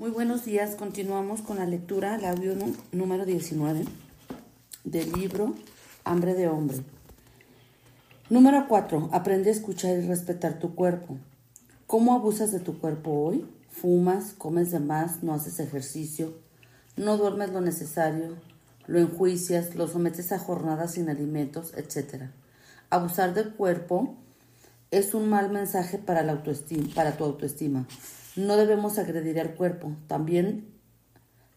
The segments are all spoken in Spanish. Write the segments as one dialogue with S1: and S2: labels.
S1: Muy buenos días, continuamos con la lectura, el audio número 19 del libro Hambre de Hombre. Número 4. Aprende a escuchar y respetar tu cuerpo. ¿Cómo abusas de tu cuerpo hoy? Fumas, comes de más, no haces ejercicio, no duermes lo necesario, lo enjuicias, lo sometes a jornadas sin alimentos, etc. Abusar del cuerpo es un mal mensaje para, la autoestima, para tu autoestima. No debemos agredir al cuerpo, también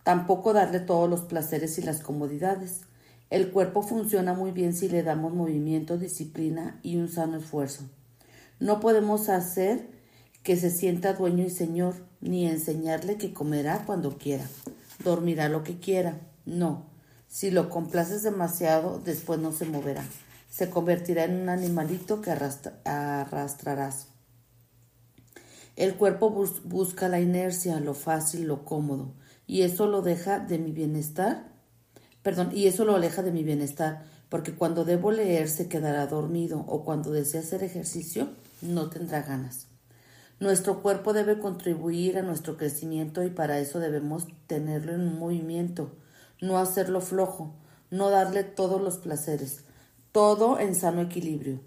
S1: tampoco darle todos los placeres y las comodidades. El cuerpo funciona muy bien si le damos movimiento, disciplina y un sano esfuerzo. No podemos hacer que se sienta dueño y señor, ni enseñarle que comerá cuando quiera, dormirá lo que quiera. No, si lo complaces demasiado, después no se moverá se convertirá en un animalito que arrastrarás. El cuerpo busca la inercia, lo fácil, lo cómodo, y eso lo deja de mi bienestar. Perdón, y eso lo aleja de mi bienestar, porque cuando debo leer se quedará dormido o cuando desea hacer ejercicio no tendrá ganas. Nuestro cuerpo debe contribuir a nuestro crecimiento y para eso debemos tenerlo en movimiento, no hacerlo flojo, no darle todos los placeres, todo en sano equilibrio.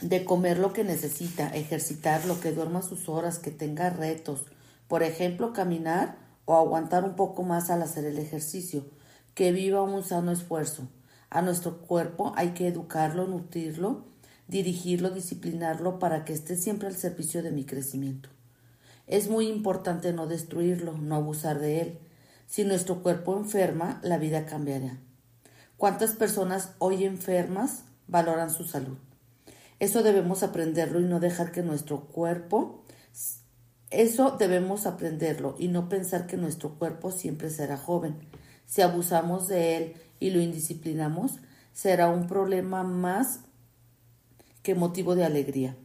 S1: De comer lo que necesita, ejercitar lo que duerma sus horas, que tenga retos, por ejemplo, caminar o aguantar un poco más al hacer el ejercicio, que viva un sano esfuerzo. A nuestro cuerpo hay que educarlo, nutrirlo, dirigirlo, disciplinarlo para que esté siempre al servicio de mi crecimiento. Es muy importante no destruirlo, no abusar de él. Si nuestro cuerpo enferma, la vida cambiará. ¿Cuántas personas hoy enfermas valoran su salud? Eso debemos aprenderlo y no dejar que nuestro cuerpo, eso debemos aprenderlo y no pensar que nuestro cuerpo siempre será joven. Si abusamos de él y lo indisciplinamos, será un problema más que motivo de alegría.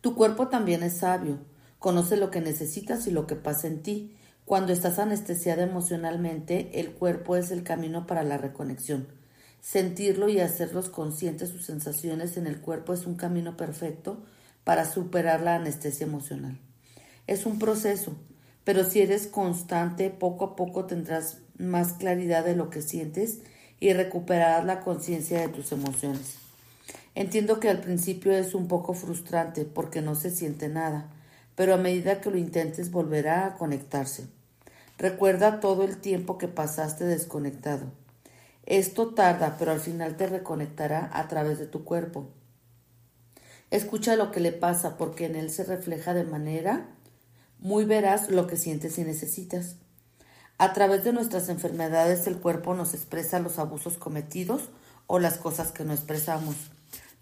S1: Tu cuerpo también es sabio, conoce lo que necesitas y lo que pasa en ti cuando estás anestesiada emocionalmente, el cuerpo es el camino para la reconexión. Sentirlo y hacerlos conscientes sus sensaciones en el cuerpo es un camino perfecto para superar la anestesia emocional. Es un proceso, pero si eres constante, poco a poco tendrás más claridad de lo que sientes y recuperarás la conciencia de tus emociones. Entiendo que al principio es un poco frustrante porque no se siente nada, pero a medida que lo intentes volverá a conectarse. Recuerda todo el tiempo que pasaste desconectado. Esto tarda, pero al final te reconectará a través de tu cuerpo. Escucha lo que le pasa porque en él se refleja de manera muy veraz lo que sientes y necesitas. A través de nuestras enfermedades el cuerpo nos expresa los abusos cometidos o las cosas que no expresamos.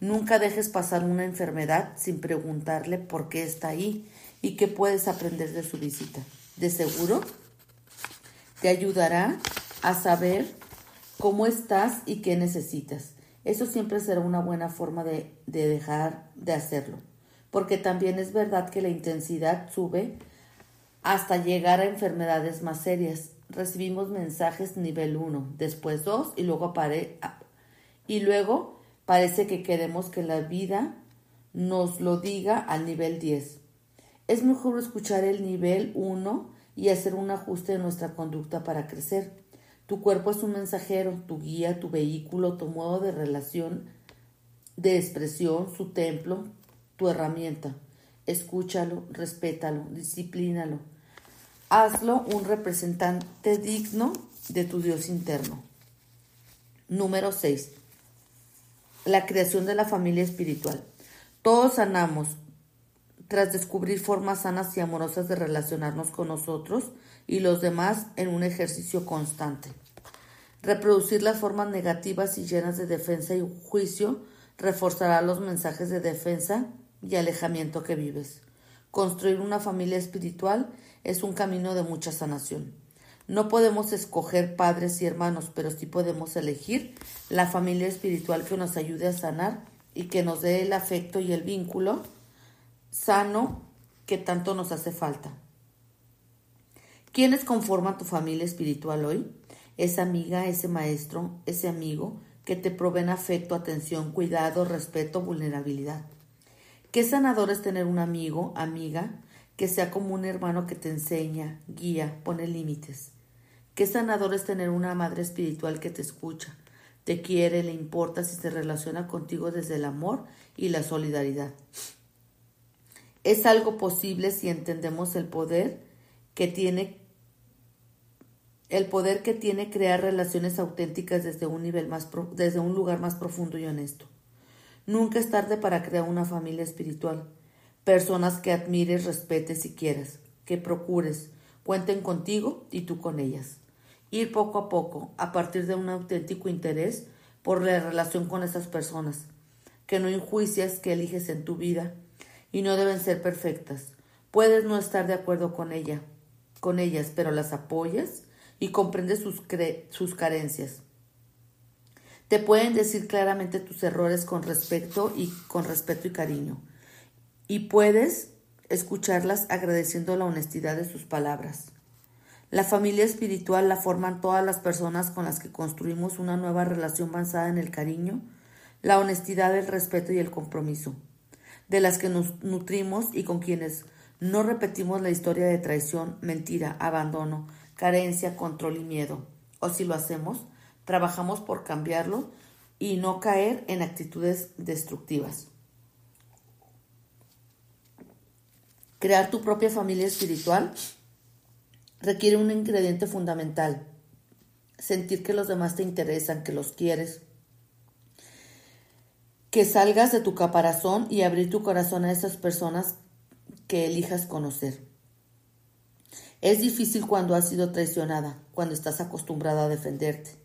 S1: Nunca dejes pasar una enfermedad sin preguntarle por qué está ahí y qué puedes aprender de su visita. De seguro te ayudará a saber cómo estás y qué necesitas. Eso siempre será una buena forma de, dejar de hacerlo, porque también es verdad que la intensidad sube hasta llegar a enfermedades más serias. Recibimos mensajes nivel 1, después 2 y luego, y luego parece que queremos que la vida nos lo diga al nivel 10. Es mejor escuchar el nivel 1 y hacer un ajuste de nuestra conducta para crecer. Tu cuerpo es un mensajero, tu guía, tu vehículo, tu modo de relación, de expresión, su templo, tu herramienta. Escúchalo, respétalo, disciplínalo. Hazlo un representante digno de tu Dios interno. Número 6. La creación de la familia espiritual. Todos sanamos, tras descubrir formas sanas y amorosas de relacionarnos con nosotros y los demás en un ejercicio constante. Reproducir las formas negativas y llenas de defensa y juicio reforzará los mensajes de defensa y alejamiento que vives. Construir una familia espiritual es un camino de mucha sanación. No podemos escoger padres y hermanos, pero sí podemos elegir la familia espiritual que nos ayude a sanar y que nos dé el afecto y el vínculo sano que tanto nos hace falta. ¿Quiénes conforman tu familia espiritual hoy? Esa amiga, ese maestro, ese amigo que te proveen afecto, atención, cuidado, respeto, vulnerabilidad. Qué sanador es tener un amigo, amiga, que sea como un hermano que te enseña, guía, pone límites. Qué sanador es tener una madre espiritual que te escucha, te quiere, le importa si se relaciona contigo desde el amor y la solidaridad. Es algo posible si entendemos el poder que tiene el poder que tiene crear relaciones auténticas desde un nivel más desde un lugar más profundo y honesto. Nunca es tarde para crear una familia espiritual, personas que admires, respetes y quieras, que procures, cuenten contigo y tú con ellas. Ir poco a poco, a partir de un auténtico interés por la relación con esas personas, que no enjuicias que eliges en tu vida y no deben ser perfectas. Puedes no estar de acuerdo con ella, con ellas, pero las apoyas y comprendes sus, sus carencias. Te pueden decir claramente tus errores con respeto y con respeto y cariño. Y puedes escucharlas agradeciendo la honestidad de sus palabras. La familia espiritual la forman todas las personas con las que construimos una nueva relación basada en el cariño, la honestidad, el respeto y el compromiso, de las que nos nutrimos y con quienes no repetimos la historia de traición, mentira, abandono, carencia, control y miedo. O si lo hacemos, trabajamos por cambiarlo y no caer en actitudes destructivas. Crear tu propia familia espiritual requiere un ingrediente fundamental, sentir que los demás te interesan, que los quieres, que salgas de tu caparazón y abrir tu corazón a esas personas que elijas conocer. Es difícil cuando has sido traicionada, cuando estás acostumbrada a defenderte,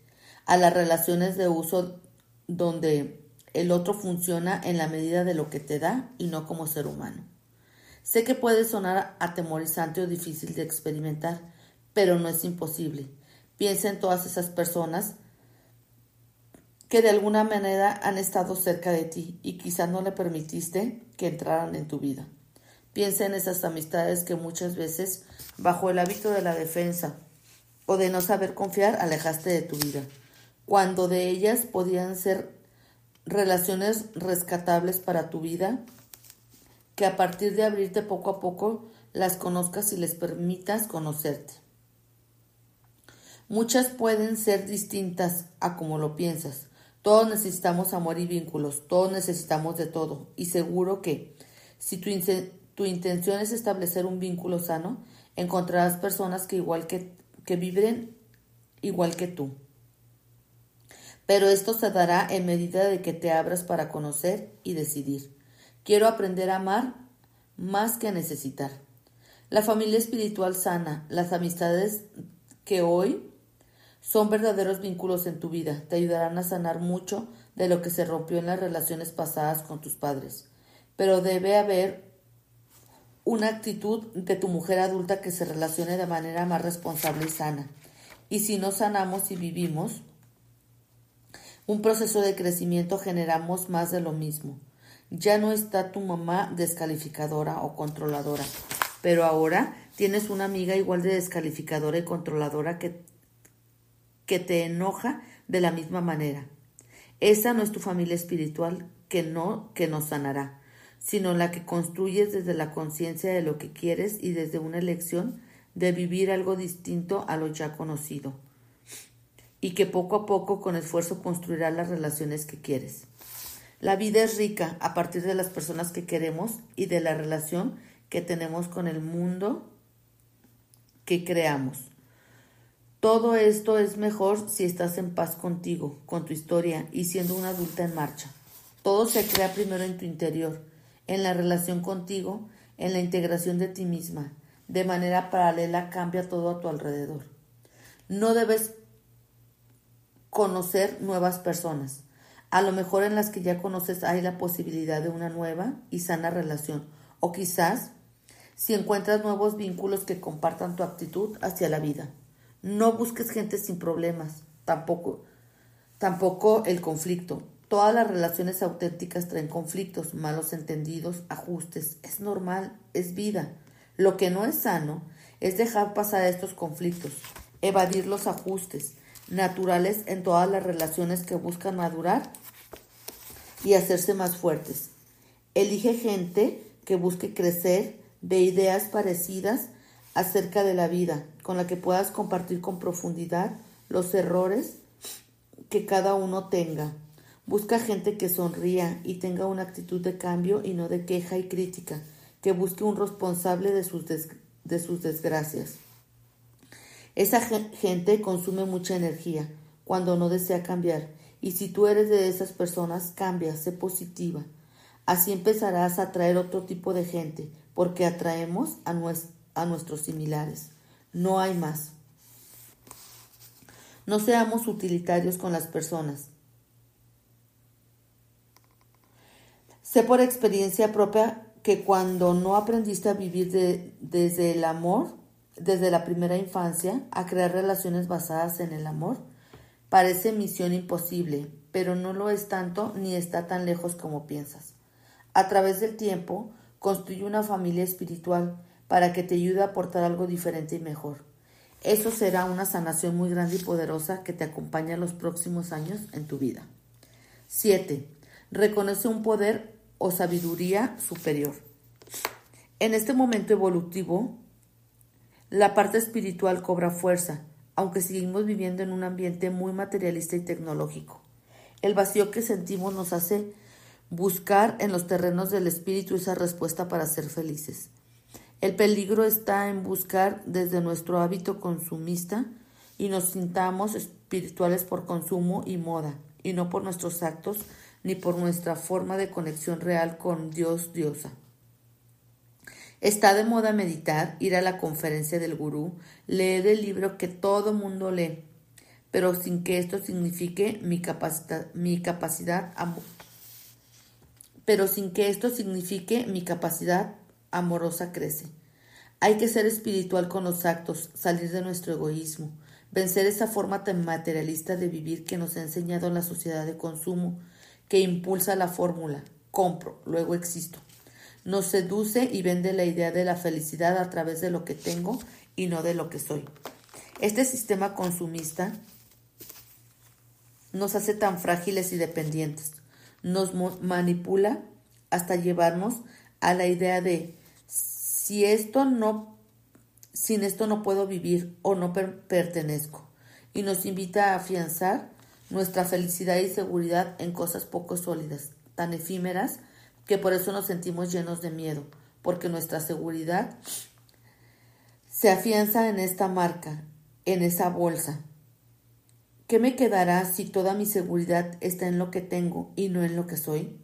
S1: a las relaciones de uso donde el otro funciona en la medida de lo que te da y no como ser humano. Sé que puede sonar atemorizante o difícil de experimentar, pero no es imposible. Piensa en todas esas personas que de alguna manera han estado cerca de ti y quizá no le permitiste que entraran en tu vida. Piensa en esas amistades que muchas veces, bajo el hábito de la defensa o de no saber confiar, alejaste de tu vida, cuando de ellas podían ser relaciones rescatables para tu vida, que a partir de abrirte poco a poco las conozcas y les permitas conocerte. Muchas pueden ser distintas a como lo piensas. Todos necesitamos amor y vínculos, todos necesitamos de todo. Y seguro que si tu, intención es establecer un vínculo sano, encontrarás personas que igual que, que igual que tú. Pero esto se dará en medida de que te abras para conocer y decidir. Quiero aprender a amar más que a necesitar. La familia espiritual sana, las amistades que hoy son verdaderos vínculos en tu vida, te ayudarán a sanar mucho de lo que se rompió en las relaciones pasadas con tus padres. Pero debe haber una actitud de tu mujer adulta que se relacione de manera más responsable y sana. Y si no sanamos y vivimos un proceso de crecimiento, generamos más de lo mismo. Ya no está tu mamá descalificadora o controladora, pero ahora tienes una amiga igual de descalificadora y controladora que, que te enoja de la misma manera. Esa no es tu familia espiritual que no que nos sanará sino la que construyes desde la conciencia de lo que quieres y desde una elección de vivir algo distinto a lo ya conocido, y que poco a poco con esfuerzo construirás las relaciones que quieres. La vida es rica a partir de las personas que queremos y de la relación que tenemos con el mundo que creamos. Todo esto es mejor si estás en paz contigo, con tu historia y siendo una adulta en marcha. Todo se crea primero en tu interior en la relación contigo, en la integración de ti misma. De manera paralela cambia todo a tu alrededor. No debes conocer nuevas personas. A lo mejor en las que ya conoces hay la posibilidad de una nueva y sana relación. O quizás si encuentras nuevos vínculos que compartan tu actitud hacia la vida. No busques gente sin problemas, tampoco, tampoco el conflicto. Todas las relaciones auténticas traen conflictos, malos entendidos, ajustes. Es normal, es vida. Lo que no es sano es dejar pasar estos conflictos, evadir los ajustes naturales en todas las relaciones que buscan madurar y hacerse más fuertes. Elige gente que busque crecer de ideas parecidas acerca de la vida, con la que puedas compartir con profundidad los errores que cada uno tenga. Busca gente que sonría y tenga una actitud de cambio y no de queja y crítica, que busque un responsable de sus, de sus desgracias. Esa gente consume mucha energía cuando no desea cambiar, y si tú eres de esas personas, cambia, sé positiva. Así empezarás a atraer otro tipo de gente, porque atraemos a, a nuestros similares. No hay más. No seamos utilitarios con las personas. Sé por experiencia propia que cuando no aprendiste a vivir desde el amor, desde la primera infancia, a crear relaciones basadas en el amor, parece misión imposible, pero no lo es tanto ni está tan lejos como piensas. A través del tiempo, construye una familia espiritual para que te ayude a aportar algo diferente y mejor. Eso será una sanación muy grande y poderosa que te acompaña los próximos años en tu vida. 7. Reconoce un poder o sabiduría superior. En este momento evolutivo, la parte espiritual cobra fuerza, aunque seguimos viviendo en un ambiente muy materialista y tecnológico. El vacío que sentimos nos hace buscar en los terrenos del espíritu esa respuesta para ser felices. El peligro está en buscar desde nuestro hábito consumista y nos sintamos espirituales por consumo y moda, y no por nuestros actos ni por nuestra forma de conexión real con Dios, diosa. Está de moda meditar, ir a la conferencia del gurú, leer el libro que todo mundo lee, pero sin que esto signifique mi mi capacidad pero sin que esto signifique mi capacidad amorosa crece. Hay que ser espiritual con los actos, salir de nuestro egoísmo, vencer esa forma tan materialista de vivir que nos ha enseñado la sociedad de consumo, que impulsa la fórmula compro, luego existo. Nos seduce y vende la idea de la felicidad a través de lo que tengo y no de lo que soy. Este sistema consumista nos hace tan frágiles y dependientes nos manipula hasta llevarnos a la idea de si esto no, sin esto no puedo vivir o no pertenezco. Y nos invita a afianzar nuestra felicidad y seguridad en cosas poco sólidas, tan efímeras, que por eso nos sentimos llenos de miedo, porque nuestra seguridad se afianza en esta marca, en esa bolsa, ¿Qué me quedará si toda mi seguridad está en lo que tengo y no en lo que soy?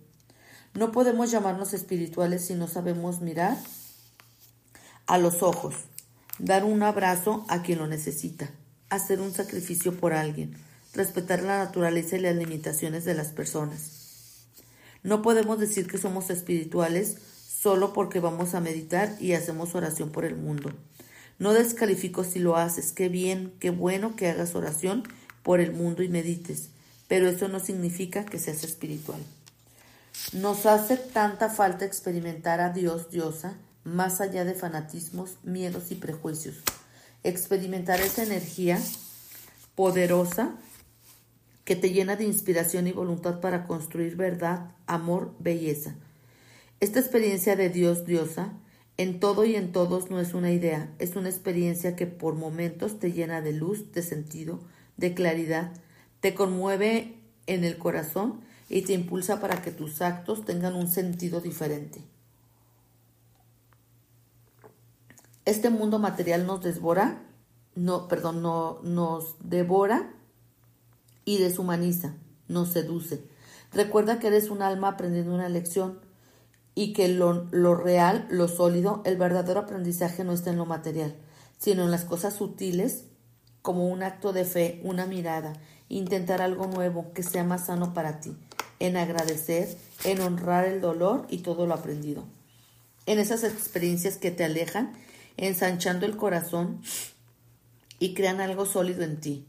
S1: No podemos llamarnos espirituales si no sabemos mirar a los ojos, dar un abrazo a quien lo necesita, hacer un sacrificio por alguien, respetar la naturaleza y las limitaciones de las personas. No podemos decir que somos espirituales solo porque vamos a meditar y hacemos oración por el mundo. No descalifico si lo haces, qué bien, qué bueno que hagas oración por el mundo y medites, pero eso no significa que seas espiritual. Nos hace tanta falta experimentar a Dios, diosa, más allá de fanatismos, miedos y prejuicios. Experimentar esa energía poderosa que te llena de inspiración y voluntad para construir verdad, amor, belleza. Esta experiencia de Dios, diosa, en todo y en todos no es una idea, es una experiencia que por momentos te llena de luz, de sentido, de claridad, te conmueve en el corazón y te impulsa para que tus actos tengan un sentido diferente. Este mundo material nos desbora, no, perdón, no, nos devora y deshumaniza, nos seduce. Recuerda que eres un alma aprendiendo una lección y que lo, lo real, lo sólido, el verdadero aprendizaje no está en lo material, sino en las cosas sutiles como un acto de fe, una mirada, intentar algo nuevo que sea más sano para ti, en agradecer, en honrar el dolor y todo lo aprendido. En esas experiencias que te alejan, ensanchando el corazón y crean algo sólido en ti.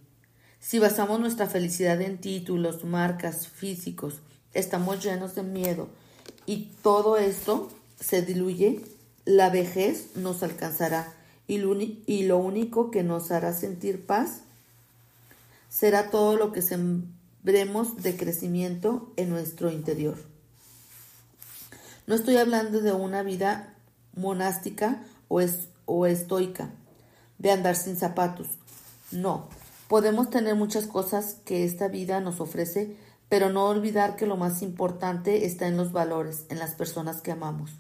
S1: Si basamos nuestra felicidad en títulos, marcas, físicos, estamos llenos de miedo y todo esto se diluye, la vejez nos alcanzará y lo, único que nos hará sentir paz será todo lo que sembremos de crecimiento en nuestro interior. No estoy hablando de una vida monástica o, o estoica, de andar sin zapatos. No, podemos tener muchas cosas que esta vida nos ofrece, pero no olvidar que lo más importante está en los valores, en las personas que amamos,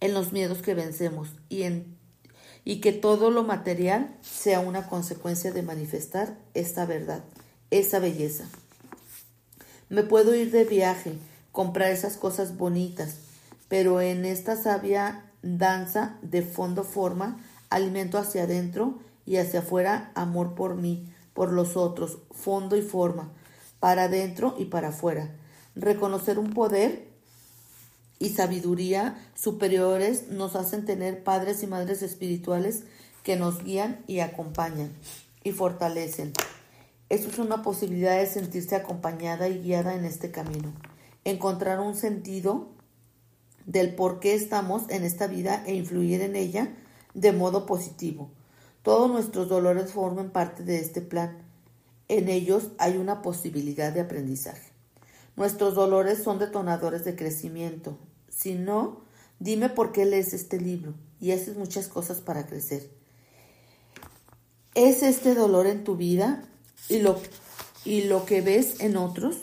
S1: en los miedos que vencemos y en y que todo lo material sea una consecuencia de manifestar esta verdad, esa belleza. Me puedo ir de viaje, comprar esas cosas bonitas, pero en esta sabia danza de fondo forma, alimento hacia adentro y hacia afuera amor por mí, por los otros, fondo y forma, para adentro y para afuera. Reconocer un poder y sabiduría superiores nos hacen tener padres y madres espirituales que nos guían y acompañan y fortalecen. Eso es una posibilidad de sentirse acompañada y guiada en este camino. Encontrar un sentido del por qué estamos en esta vida e influir en ella de modo positivo. Todos nuestros dolores forman parte de este plan. En ellos hay una posibilidad de aprendizaje. Nuestros dolores son detonadores de crecimiento. Si no, dime por qué lees este libro y haces muchas cosas para crecer. ¿Es este dolor en tu vida y lo, y lo que ves en otros?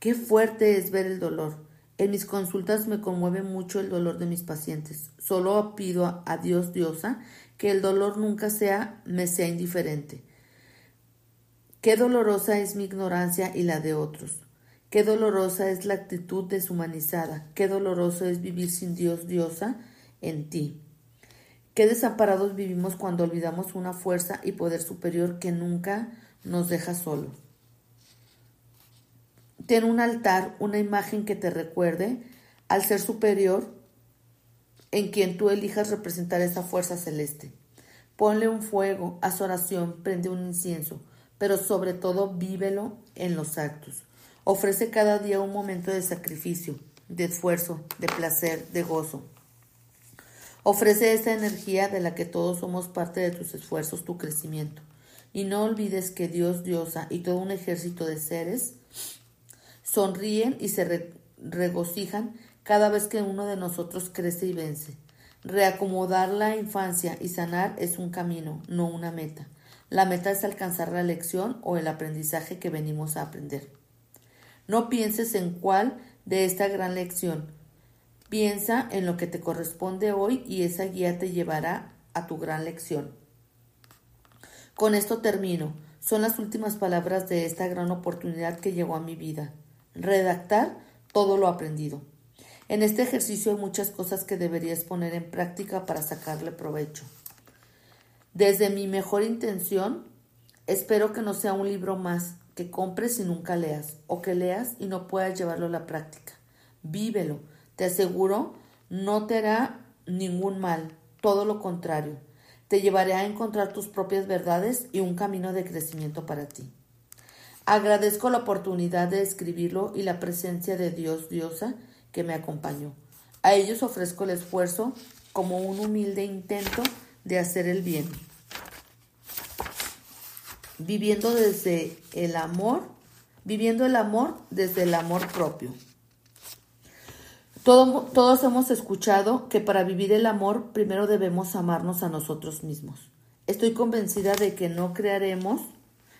S1: Qué fuerte es ver el dolor. En mis consultas me conmueve mucho el dolor de mis pacientes. Solo pido a Dios, diosa, que el dolor nunca sea, me sea indiferente. Qué dolorosa es mi ignorancia y la de otros. Qué dolorosa es la actitud deshumanizada, qué doloroso es vivir sin Dios, diosa, en ti. Qué desamparados vivimos cuando olvidamos una fuerza y poder superior que nunca nos deja solos. Ten un altar, una imagen que te recuerde al ser superior en quien tú elijas representar esa fuerza celeste. Ponle un fuego, haz oración, prende un incienso, pero sobre todo vívelo en los actos. Ofrece cada día un momento de sacrificio, de esfuerzo, de placer, de gozo. Ofrece esa energía de la que todos somos parte de tus esfuerzos, tu crecimiento. Y no olvides que Dios, Diosa y todo un ejército de seres sonríen y se regocijan cada vez que uno de nosotros crece y vence. Reacomodar la infancia y sanar es un camino, no una meta. La meta es alcanzar la lección o el aprendizaje que venimos a aprender. No pienses en cuál de esta gran lección. Piensa en lo que te corresponde hoy y esa guía te llevará a tu gran lección. Con esto termino. Son las últimas palabras de esta gran oportunidad que llegó a mi vida. Redactar todo lo aprendido. En este ejercicio hay muchas cosas que deberías poner en práctica para sacarle provecho. Desde mi mejor intención, espero que no sea un libro más, que compres y nunca leas, o que leas y no puedas llevarlo a la práctica. Vívelo, te aseguro, no te hará ningún mal, todo lo contrario, te llevará a encontrar tus propias verdades y un camino de crecimiento para ti. Agradezco la oportunidad de escribirlo y la presencia de Dios, diosa, que me acompañó. A ellos ofrezco el esfuerzo como un humilde intento de hacer el bien viviendo desde el amor, viviendo el amor desde el amor propio. Todos hemos escuchado que para vivir el amor primero debemos amarnos a nosotros mismos. Estoy convencida de que no crearemos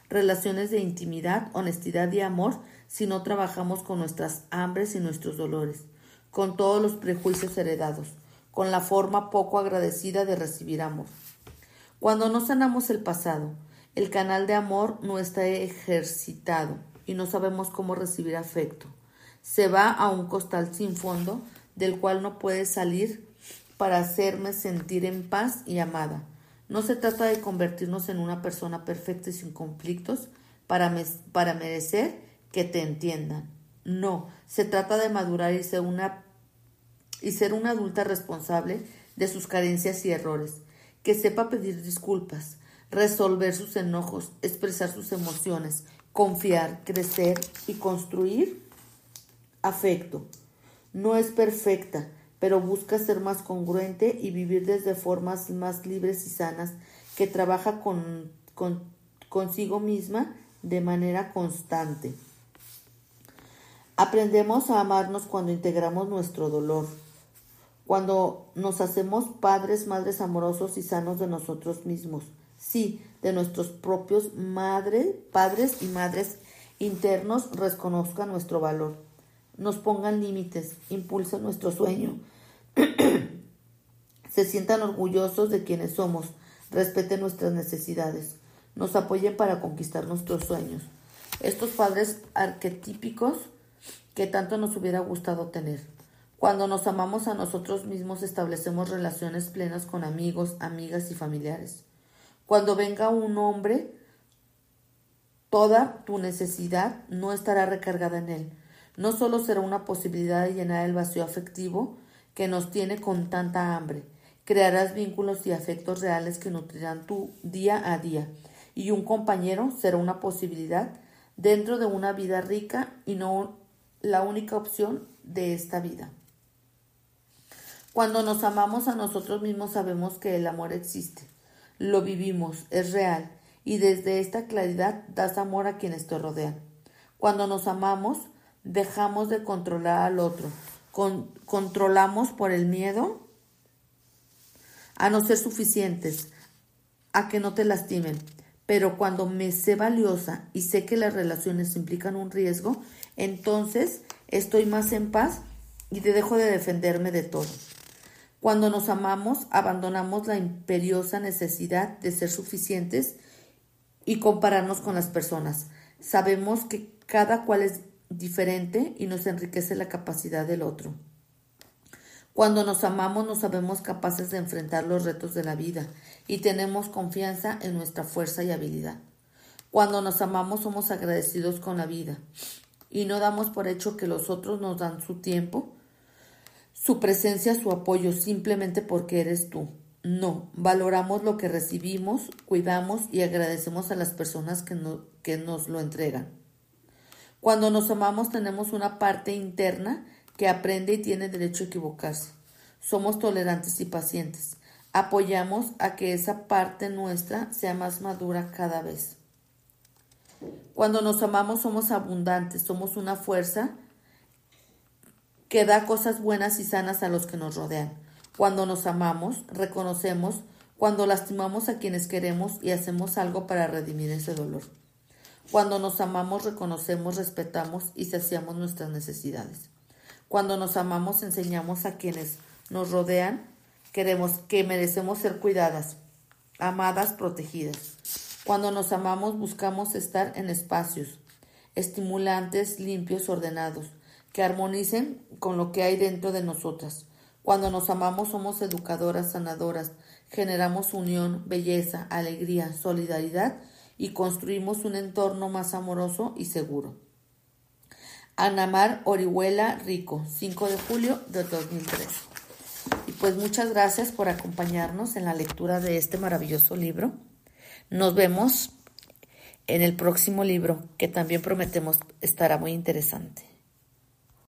S1: relaciones de intimidad, honestidad y amor si no trabajamos con nuestras hambres y nuestros dolores, con todos los prejuicios heredados, con la forma poco agradecida de recibir amor. Cuando no sanamos el pasado, el canal de amor no está ejercitado y no sabemos cómo recibir afecto. Se va a un costal sin fondo del cual no puede salir para hacerme sentir en paz y amada. No se trata de convertirnos en una persona perfecta y sin conflictos para, para merecer que te entiendan. No, se trata de madurar y ser una y ser una adulta responsable de sus carencias y errores, que sepa pedir disculpas, resolver sus enojos, expresar sus emociones, confiar, crecer y construir afecto. No es perfecta, pero busca ser más congruente y vivir desde formas más libres y sanas que trabaja con, consigo misma de manera constante. Aprendemos a amarnos cuando integramos nuestro dolor, cuando nos hacemos padres, madres amorosos y sanos de nosotros mismos. Sí, de nuestros propios padres y madres internos reconozcan nuestro valor, nos pongan límites, impulsen nuestro sueño, se sientan orgullosos de quienes somos, respeten nuestras necesidades, nos apoyen para conquistar nuestros sueños. Estos padres arquetípicos que tanto nos hubiera gustado tener. Cuando nos amamos a nosotros mismos establecemos relaciones plenas con amigos, amigas y familiares. Cuando venga un hombre, toda tu necesidad no estará recargada en él. No solo será una posibilidad de llenar el vacío afectivo que nos tiene con tanta hambre. Crearás vínculos y afectos reales que nutrirán tu día a día. Y un compañero será una posibilidad dentro de una vida rica y no la única opción de esta vida. Cuando nos amamos a nosotros mismos sabemos que el amor existe, lo vivimos, es real, y desde esta claridad das amor a quienes te rodean. Cuando nos amamos, dejamos de controlar al otro, controlamos por el miedo a no ser suficientes, a que no te lastimen. Pero cuando me sé valiosa y sé que las relaciones implican un riesgo, entonces estoy más en paz y te dejo de defenderme de todo. Cuando nos amamos, abandonamos la imperiosa necesidad de ser suficientes y compararnos con las personas. Sabemos que cada cual es diferente y nos enriquece la capacidad del otro. Cuando nos amamos nos sabemos capaces de enfrentar los retos de la vida y tenemos confianza en nuestra fuerza y habilidad. Cuando nos amamos somos agradecidos con la vida y no damos por hecho que los otros nos dan su tiempo su presencia, su apoyo, simplemente porque eres tú. No, valoramos lo que recibimos, cuidamos y agradecemos a las personas que, que nos lo entregan. Cuando nos amamos tenemos una parte interna que aprende y tiene derecho a equivocarse. Somos tolerantes y pacientes. Apoyamos a que esa parte nuestra sea más madura cada vez. Cuando nos amamos somos abundantes, somos una fuerza que da cosas buenas y sanas a los que nos rodean. Cuando nos amamos, reconocemos cuando lastimamos a quienes queremos y hacemos algo para redimir ese dolor. Cuando nos amamos, reconocemos, respetamos y saciamos nuestras necesidades. Cuando nos amamos, enseñamos a quienes nos rodean queremos que merecemos ser cuidadas, amadas, protegidas. Cuando nos amamos, buscamos estar en espacios estimulantes, limpios, ordenados, que armonicen con lo que hay dentro de nosotras. Cuando nos amamos somos educadoras, sanadoras, generamos unión, belleza, alegría, solidaridad y construimos un entorno más amoroso y seguro. Anamar Orihuela Rico, 5 de julio de 2003. Y pues muchas gracias por acompañarnos en la lectura de este maravilloso libro. Nos vemos en el próximo libro que también prometemos estará muy interesante.